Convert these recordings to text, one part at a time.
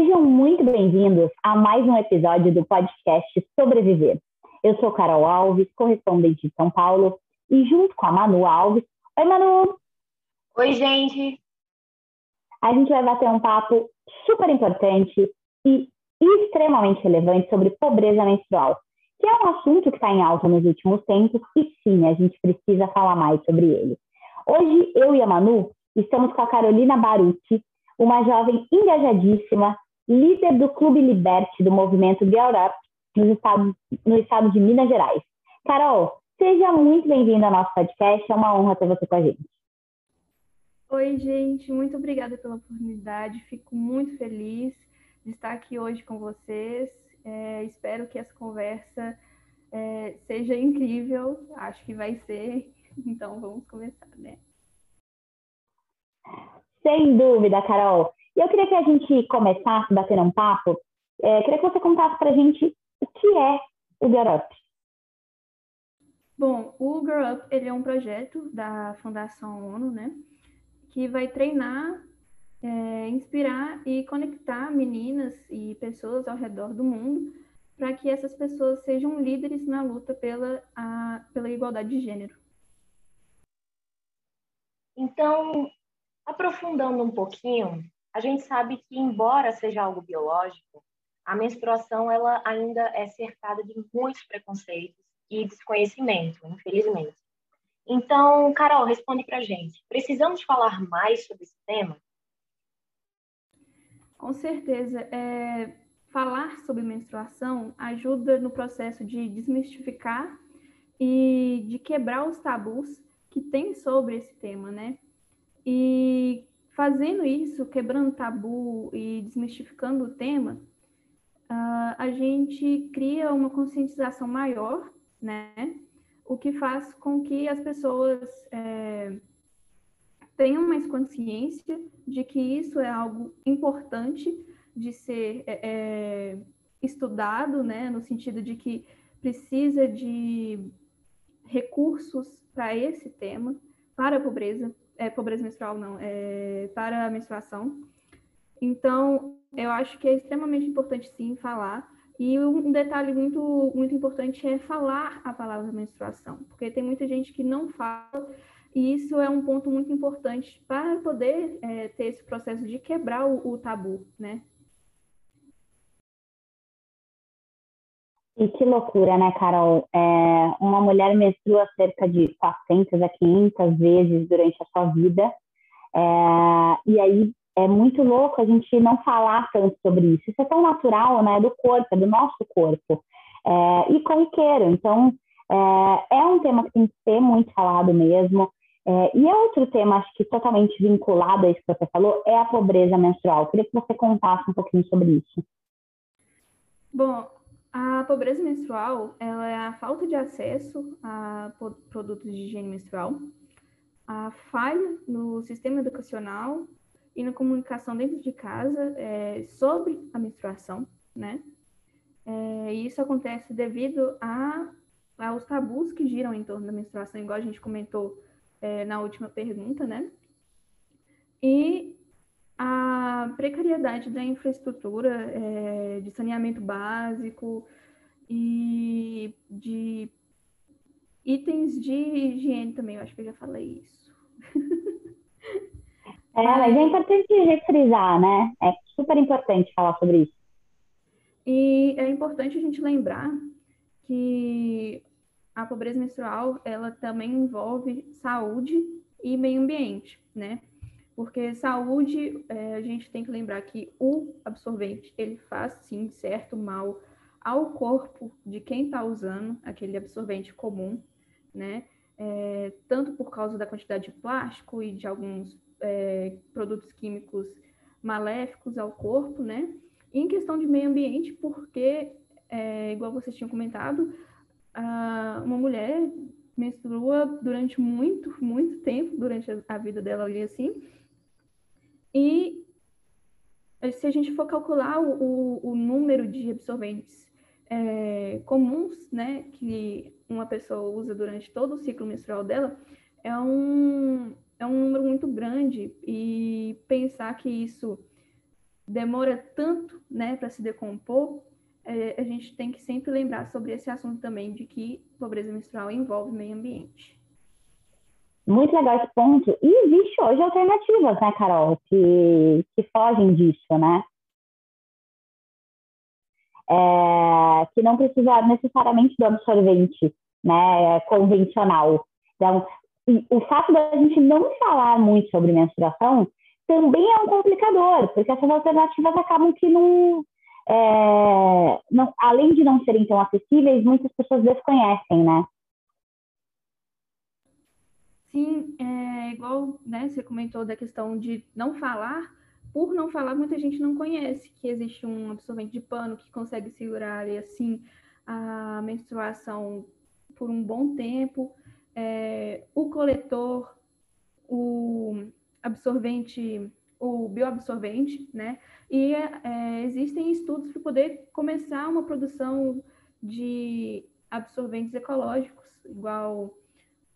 Sejam muito bem-vindos a mais um episódio do podcast Sobreviver. Eu sou Carol Alves, correspondente de São Paulo, e junto com a Manu Alves. Oi, Manu! Oi, gente! A gente vai bater um papo super importante e extremamente relevante sobre pobreza menstrual, que é um assunto que está em alta nos últimos tempos e sim, a gente precisa falar mais sobre ele. Hoje, eu e a Manu estamos com a Carolina Baruti, uma jovem engajadíssima, líder do Clube Liberte do movimento Girl Up no estado, no estado de Minas Gerais. Carol, seja muito bem-vinda ao nosso podcast, é uma honra ter você com a gente. Oi, gente, muito obrigada pela oportunidade, fico muito feliz de estar aqui hoje com vocês. É, espero que essa conversa é, seja incrível, acho que vai ser, então vamos começar, né? Sem dúvida, Carol. E eu queria que a gente começasse batendo um papo. É, queria que você contasse para a gente o que é o Girl Up. Bom, o Girl Up ele é um projeto da Fundação ONU, né? Que vai treinar, é, inspirar e conectar meninas e pessoas ao redor do mundo para que essas pessoas sejam líderes na luta pela, a, pela igualdade de gênero. Então, aprofundando um pouquinho, a gente sabe que, embora seja algo biológico, a menstruação ela ainda é cercada de muitos preconceitos e desconhecimento, infelizmente. Então, Carol, responde para gente. Precisamos falar mais sobre esse tema? Com certeza. É, falar sobre menstruação ajuda no processo de desmistificar e de quebrar os tabus que tem sobre esse tema, né? E fazendo isso, quebrando tabu e desmistificando o tema, uh, a gente cria uma conscientização maior, né? O que faz com que as pessoas é, tenham mais consciência de que isso é algo importante de ser é, é estudado, né? No sentido de que precisa de recursos para esse tema, para a pobreza, é, pobreza menstrual não, é, para a menstruação. Então, eu acho que é extremamente importante sim falar. E um detalhe muito, muito importante é falar a palavra menstruação, porque tem muita gente que não fala, e isso é um ponto muito importante para poder é, ter esse processo de quebrar o, o tabu, né? E que loucura, né, Carol? É, uma mulher menstrua cerca de 400 a 500 vezes durante a sua vida. É, e aí é muito louco a gente não falar tanto sobre isso. Isso é tão natural, né, do corpo, é do nosso corpo. É, e corriqueiro. Então, é, é, um tema que tem que ser muito falado mesmo. É, e é outro tema, acho que totalmente vinculado a isso que você falou, é a pobreza menstrual. Eu queria que você contasse um pouquinho sobre isso. Bom, a pobreza menstrual ela é a falta de acesso a produtos de higiene menstrual, a falha no sistema educacional e na comunicação dentro de casa é, sobre a menstruação, né? É, e isso acontece devido a, aos tabus que giram em torno da menstruação, igual a gente comentou é, na última pergunta, né? E a precariedade da infraestrutura é, de saneamento básico e de itens de higiene também, eu acho que eu já falei isso. É, mas é importante refrisar, né? É super importante falar sobre isso. E é importante a gente lembrar que a pobreza menstrual, ela também envolve saúde e meio ambiente, né? Porque saúde, é, a gente tem que lembrar que o absorvente, ele faz sim certo mal ao corpo de quem está usando aquele absorvente comum, né? É, tanto por causa da quantidade de plástico e de alguns é, produtos químicos maléficos ao corpo, né? E em questão de meio ambiente, porque, é, igual vocês tinham comentado, a, uma mulher menstrua durante muito, muito tempo, durante a, a vida dela ali assim, e se a gente for calcular o, o, o número de absorventes é, comuns, né, que uma pessoa usa durante todo o ciclo menstrual dela, é um, é um número muito grande e pensar que isso demora tanto né, para se decompor, é, a gente tem que sempre lembrar sobre esse assunto também, de que pobreza menstrual envolve meio ambiente. Muito legal esse ponto. E existe hoje alternativas, né, Carol, que, que fogem disso, né? É, que não precisa necessariamente do absorvente né, convencional. Então, o fato da gente não falar muito sobre menstruação também é um complicador, porque essas alternativas acabam que não, é, não, além de não serem tão acessíveis, muitas pessoas desconhecem, né? Sim, é igual né, você comentou da questão de não falar. Por não falar, muita gente não conhece que existe um absorvente de pano que consegue segurar e assim a menstruação por um bom tempo. É, o coletor, o absorvente, o bioabsorvente, né? E é, existem estudos para poder começar uma produção de absorventes ecológicos, igual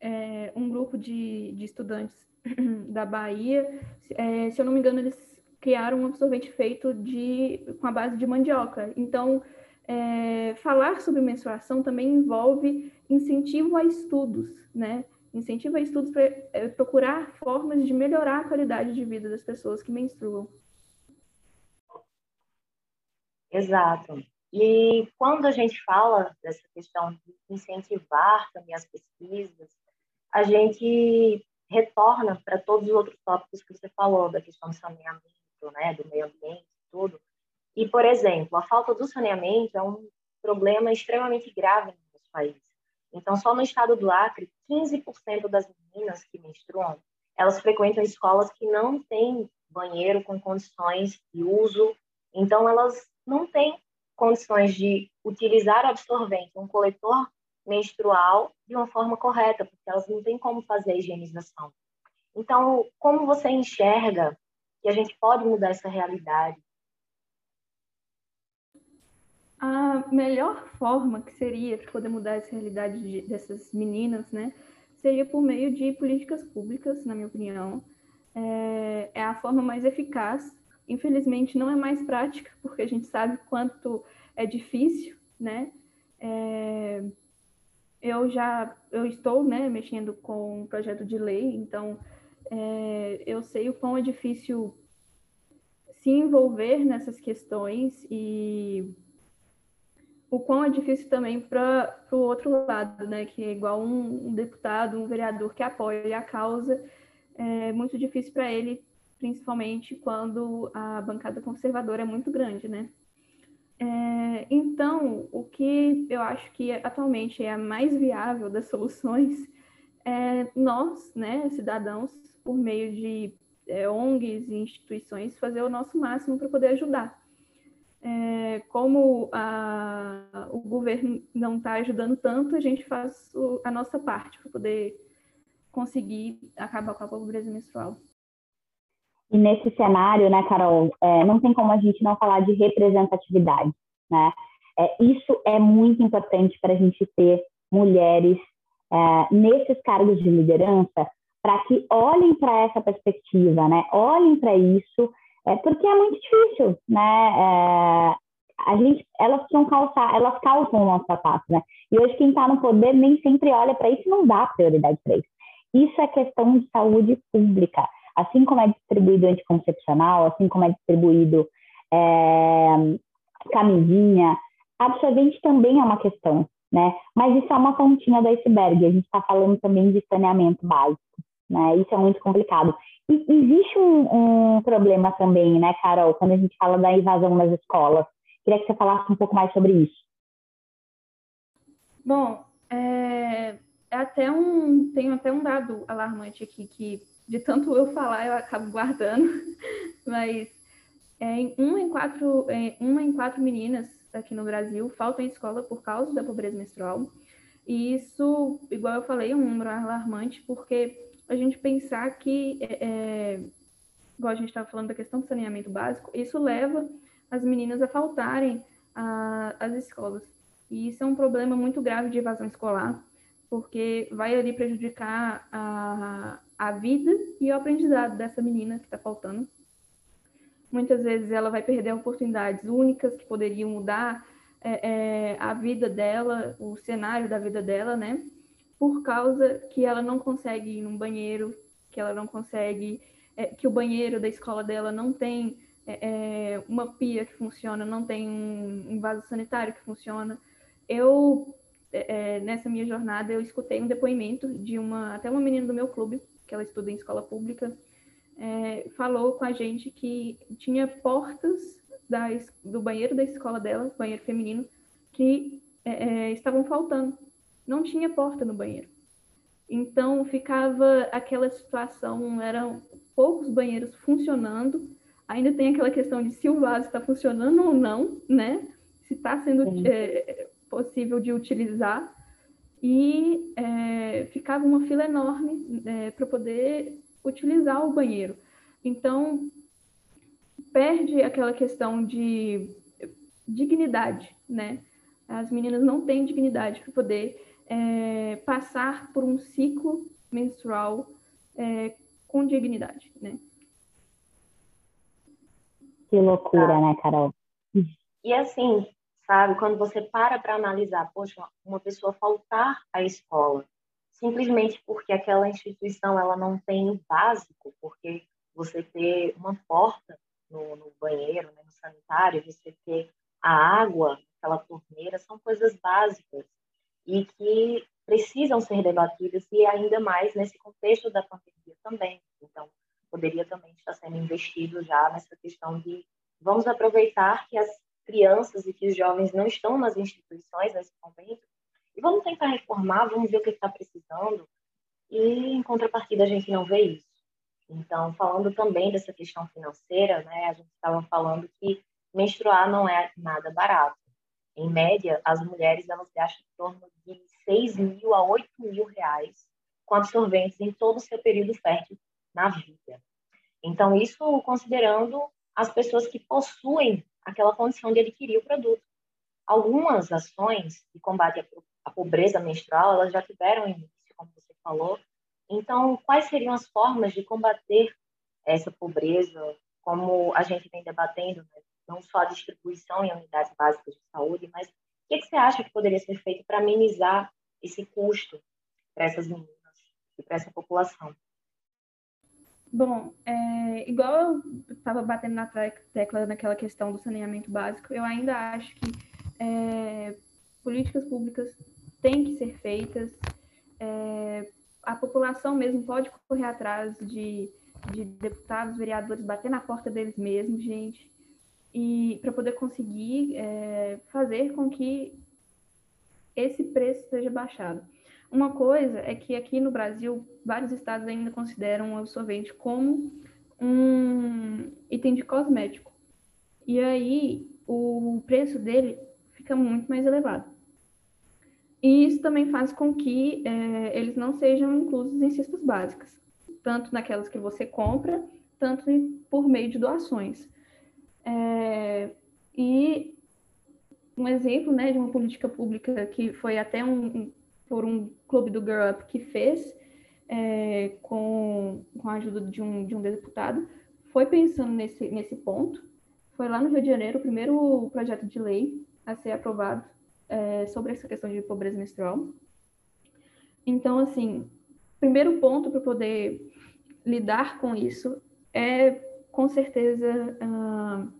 é, um grupo de, de, estudantes da Bahia, é, se eu não me engano, eles criaram um absorvente feito de, com a base de mandioca. Então, é, falar sobre menstruação também envolve incentivo a estudos, né? Incentivo a estudos para é, procurar formas de melhorar a qualidade de vida das pessoas que menstruam. Exato. E quando a gente fala dessa questão de incentivar também as pesquisas, a gente retorna para todos os outros tópicos que você falou, da questão do saneamento, né, do meio ambiente, tudo. E, por exemplo, a falta do saneamento é um problema extremamente grave no nosso país. Então, só no estado do Acre, 15% das meninas que menstruam, elas frequentam escolas que não têm banheiro com condições de uso. Então, elas não têm condições de utilizar absorvente, um coletor menstrual, de uma forma correta, porque elas não têm como fazer a higienização. Então, como você enxerga que a gente pode mudar essa realidade? A melhor forma que seria para poder mudar essa realidade de, dessas meninas, né, seria por meio de políticas públicas, na minha opinião. É, é a forma mais eficaz Infelizmente, não é mais prática, porque a gente sabe quanto é difícil, né? É, eu já eu estou né, mexendo com um projeto de lei, então é, eu sei o quão é difícil se envolver nessas questões e o quão é difícil também para o outro lado, né, que é igual um, um, deputado, um vereador que apoia a causa, é muito difícil para ele principalmente quando a bancada conservadora é muito grande, né? É, então, o que eu acho que atualmente é a mais viável das soluções é nós, né, cidadãos, por meio de é, ONGs e instituições, fazer o nosso máximo para poder ajudar. É, como a, o governo não está ajudando tanto, a gente faz o, a nossa parte para poder conseguir acabar com a pobreza menstrual. E nesse cenário, né, Carol, é, não tem como a gente não falar de representatividade, né? É, isso é muito importante para a gente ter mulheres é, nesses cargos de liderança, para que olhem para essa perspectiva, né? Olhem para isso, é, porque é muito difícil, né? É, a gente, elas precisam calçar, elas calçam o nosso sapato, né? E hoje quem está no poder nem sempre olha para isso, não dá prioridade para isso. Isso é questão de saúde pública assim como é distribuído anticoncepcional, assim como é distribuído é, camisinha, absorvente também é uma questão, né? Mas isso é uma pontinha do iceberg. A gente está falando também de saneamento básico, né? Isso é muito complicado. E existe um, um, problema também, né, Carol, quando a gente fala da invasão nas escolas. Queria que você falasse um pouco mais sobre isso. Bom, é, é até um, tem até um dado alarmante aqui que de tanto eu falar, eu acabo guardando. Mas é, uma, em quatro, é, uma em quatro meninas aqui no Brasil faltam em escola por causa da pobreza menstrual. E isso, igual eu falei, é um número alarmante, porque a gente pensar que, é, é igual a gente estava falando da questão do saneamento básico, isso leva as meninas a faltarem às escolas. E isso é um problema muito grave de evasão escolar, porque vai ali prejudicar a, a vida e o aprendizado dessa menina que está faltando. muitas vezes ela vai perder oportunidades únicas que poderiam mudar é, é, a vida dela, o cenário da vida dela, né? Por causa que ela não consegue ir num banheiro, que ela não consegue, é, que o banheiro da escola dela não tem é, é, uma pia que funciona, não tem um, vaso sanitário que funciona. Eu é, nessa minha jornada eu escutei um depoimento de uma até uma menina do meu clube que ela estuda em escola pública é, falou com a gente que tinha portas da, do banheiro da escola dela, banheiro feminino, que é, é, estavam faltando. Não tinha porta no banheiro. Então ficava aquela situação, eram poucos banheiros funcionando. Ainda tem aquela questão de se o vaso está funcionando ou não, né? Se está sendo é, possível de utilizar. E é, ficava uma fila enorme é, para poder utilizar o banheiro. Então, perde aquela questão de dignidade, né? As meninas não têm dignidade para poder é, passar por um ciclo menstrual é, com dignidade, né? Que loucura, ah. né, Carol? E assim, sabe, quando você para para analisar, poxa, uma pessoa faltar à escola simplesmente porque aquela instituição ela não tem o básico, porque você ter uma porta no, no banheiro, né, no sanitário, você ter a água, aquela torneira, são coisas básicas e que precisam ser debatidas e ainda mais nesse contexto da pandemia também. Então, poderia também estar sendo investido já nessa questão de vamos aproveitar que as crianças e que os jovens não estão nas instituições nesse momento e vamos tentar reformar, vamos ver o que está precisando. E, em contrapartida, a gente não vê isso. Então, falando também dessa questão financeira, né, a gente estava falando que menstruar não é nada barato. Em média, as mulheres elas gastam em torno de 6 mil a 8 mil reais com absorventes em todo o seu período fértil na vida. Então, isso considerando as pessoas que possuem aquela condição de adquirir o produto. Algumas ações de combate a pobreza menstrual, elas já tiveram início, como você falou. Então, quais seriam as formas de combater essa pobreza, como a gente vem debatendo, né? não só a distribuição em unidades básicas de saúde, mas o que, que você acha que poderia ser feito para minimizar esse custo para essas meninas e para essa população? Bom, é, igual eu estava batendo na tecla naquela questão do saneamento básico, eu ainda acho que é, políticas públicas têm que ser feitas. É, a população mesmo pode correr atrás de, de deputados, vereadores, bater na porta deles mesmos, gente, e para poder conseguir é, fazer com que esse preço seja baixado. Uma coisa é que aqui no Brasil, vários estados ainda consideram o absorvente como um item de cosmético. E aí o preço dele fica muito mais elevado. E isso também faz com que é, eles não sejam inclusos em cestas básicas, tanto naquelas que você compra, tanto por meio de doações. É, e um exemplo né, de uma política pública que foi até um, por um clube do Girl Up que fez, é, com, com a ajuda de um, de um deputado, foi pensando nesse, nesse ponto. Foi lá no Rio de Janeiro o primeiro projeto de lei a ser aprovado é, sobre essa questão de pobreza menstrual. Então, assim, primeiro ponto para poder lidar com isso é, com certeza, uh,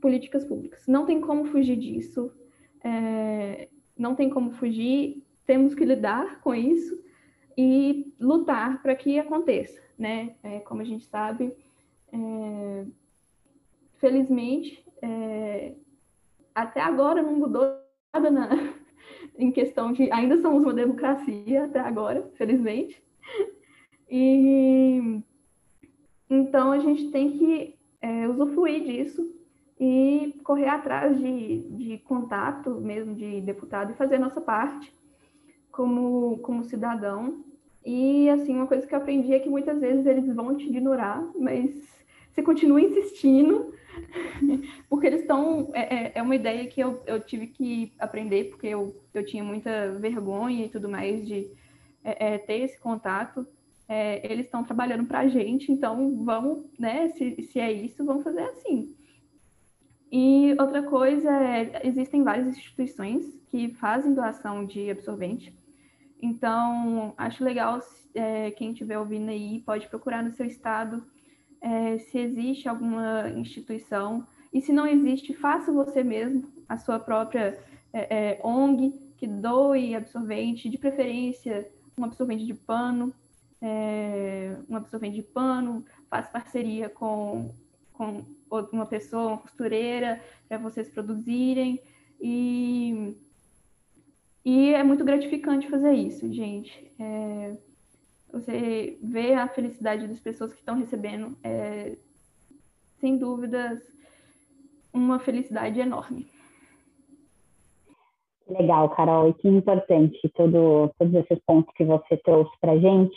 políticas públicas. Não tem como fugir disso, é, não tem como fugir, temos que lidar com isso e lutar para que aconteça, né? É, como a gente sabe, é, felizmente, é, até agora não mudou nada na, em questão de. Ainda somos uma democracia até agora, felizmente. E então a gente tem que é, usufruir disso e correr atrás de, de contato mesmo de deputado e fazer a nossa parte como, como cidadão. E assim, uma coisa que eu aprendi é que muitas vezes eles vão te ignorar, mas você continua insistindo porque eles estão. É, é, é uma ideia que eu, eu tive que aprender, porque eu, eu tinha muita vergonha e tudo mais de é, é, ter esse contato. é, eles estão trabalhando para a gente, então vamos, né? Se, se é isso, vamos fazer assim. E outra coisa é, existem várias instituições que fazem doação de absorvente. Então, acho legal é, quem estiver ouvindo aí pode procurar no seu estado é, se existe alguma instituição. E se não existe, faça você mesmo a sua própria é, é ONG que doe absorvente, de preferência um absorvente de pano, é, um absorvente de pano, faça parceria com, com uma pessoa, uma costureira, para vocês produzirem. E, e é muito gratificante fazer isso, gente. É, você vê a felicidade das pessoas que estão recebendo, é, sem dúvidas, uma felicidade enorme. Legal, Carol, e que importante todo, todos esses pontos que você trouxe para gente.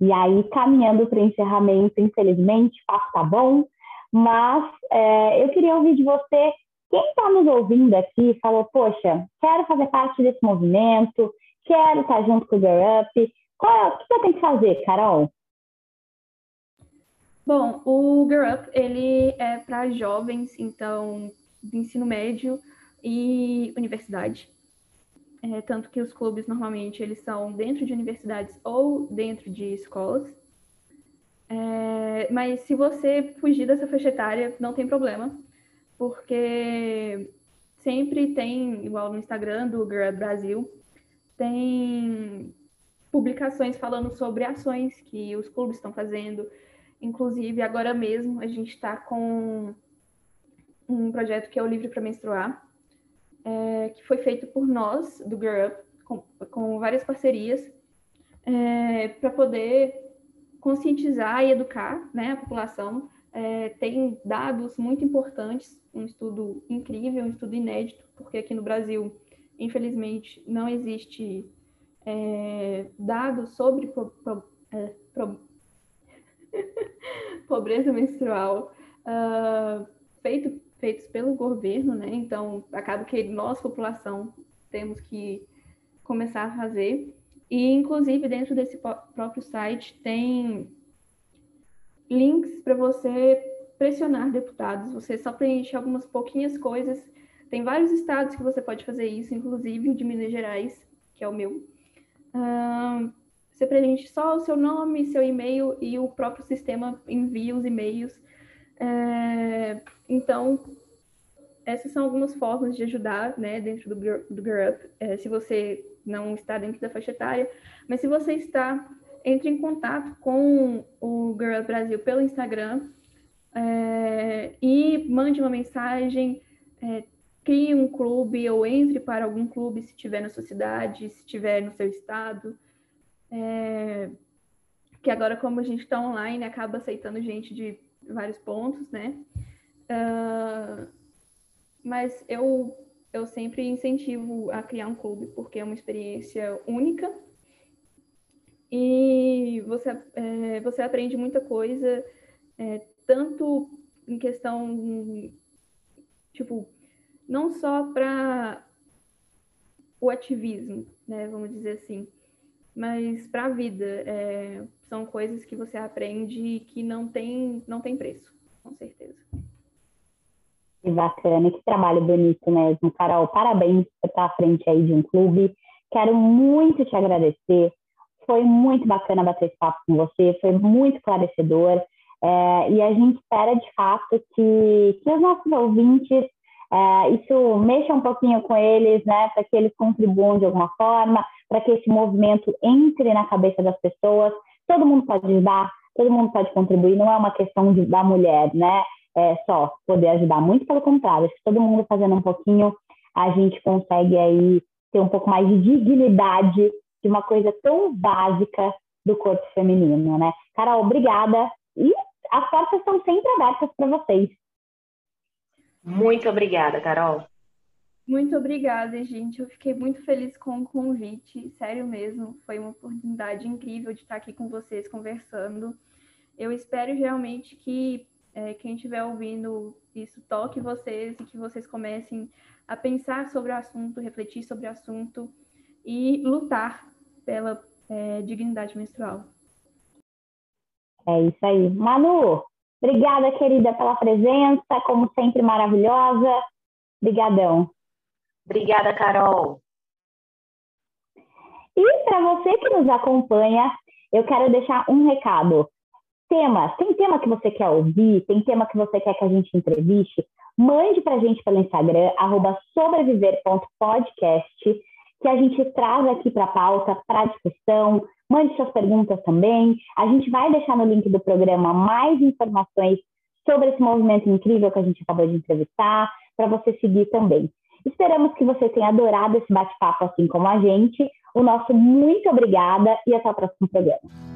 E aí, caminhando para o encerramento, infelizmente, o papo tá bom, mas é, eu queria ouvir de você, quem está nos ouvindo aqui falou, poxa, quero fazer parte desse movimento, quero estar junto com o Girl Up, qual, o que você tem que fazer, Carol? Bom, o Girl Up, ele é para jovens, então, do ensino médio e universidade. É, tanto que os clubes normalmente eles são dentro de universidades ou dentro de escolas. É, mas se você fugir dessa faixa etária, não tem problema, porque sempre tem, igual no Instagram do Girl Brasil, tem publicações falando sobre ações que os clubes estão fazendo. Inclusive, agora mesmo, a gente está com um projeto que é o Livre para Menstruar, é, que foi feito por nós, do Girl Up, com, com várias parcerias, é, para poder conscientizar e educar né, a população. É, tem dados muito importantes, um estudo incrível, um estudo inédito, porque aqui no Brasil, infelizmente, não existe é, dados sobre é, pobreza menstrual uh, feito feitos pelo governo, né? Então, acaba que nós, população, temos que começar a fazer. E, inclusive, dentro desse próprio site tem links para você pressionar deputados. Você só preenche algumas pouquinhas coisas. Tem vários estados que você pode fazer isso, inclusive o de Minas Gerais, que é o meu. Uh, você preenche só o seu nome, seu e-mail e o próprio sistema envia os e-mails é, então, essas são algumas formas de ajudar, né, dentro do, do Girl Up, é, se você não está dentro da faixa etária, mas se você está, entre em contato com o Girl Up Brasil pelo Instagram é, e mande uma mensagem, é, crie um clube ou entre para algum clube se tiver na sua cidade, se tiver no seu estado. É, que agora, como a gente está online, acaba aceitando gente de vários pontos, né? Uh, mas eu, eu sempre incentivo a criar um clube, porque é uma experiência única e você, é, você aprende muita coisa, é, tanto em questão, tipo, não só para o ativismo, né, vamos dizer assim, mas para a vida. É, são coisas que você aprende que não tem, não tem preço, com certeza. Que bacana, que trabalho bonito mesmo. Carol, parabéns por estar à frente aí de um clube. Quero muito te agradecer. Foi muito bacana bater esse papo com você, foi muito esclarecedor. É, e a gente espera, de fato, que, que os nossos ouvintes, é, isso mexa um pouquinho com eles, né, para que eles contribuam de alguma forma, para que esse movimento entre na cabeça das pessoas todo mundo pode ajudar, todo mundo pode contribuir, não é uma questão de, da mulher, né? É só poder ajudar, muito pelo contrário, acho que todo mundo fazendo um pouquinho, a gente consegue aí ter um pouco mais de dignidade de uma coisa tão básica do corpo feminino, né? Carol, obrigada. E as portas estão sempre abertas para vocês. Muito obrigada, Carol. Muito obrigada, gente. Eu fiquei muito feliz com o convite, sério mesmo. Foi uma oportunidade incrível de estar aqui com vocês conversando. Eu espero realmente que é, quem estiver ouvindo isso toque vocês e que vocês comecem a pensar sobre o assunto, refletir sobre o assunto e lutar pela é, dignidade menstrual. É isso aí. Manu, obrigada, querida, pela presença, como sempre maravilhosa. Obrigadão. Obrigada, Carol. E para você que nos acompanha, eu quero deixar um recado. Temas, tem tema que você quer ouvir, tem tema que você quer que a gente entreviste, mande para a gente pelo Instagram, sobreviver.podcast, que a gente traz aqui para a pauta, para discussão, mande suas perguntas também. A gente vai deixar no link do programa mais informações sobre esse movimento incrível que a gente acabou de entrevistar, para você seguir também. Esperamos que você tenha adorado esse bate-papo assim como a gente. O nosso muito obrigada e até o próximo programa.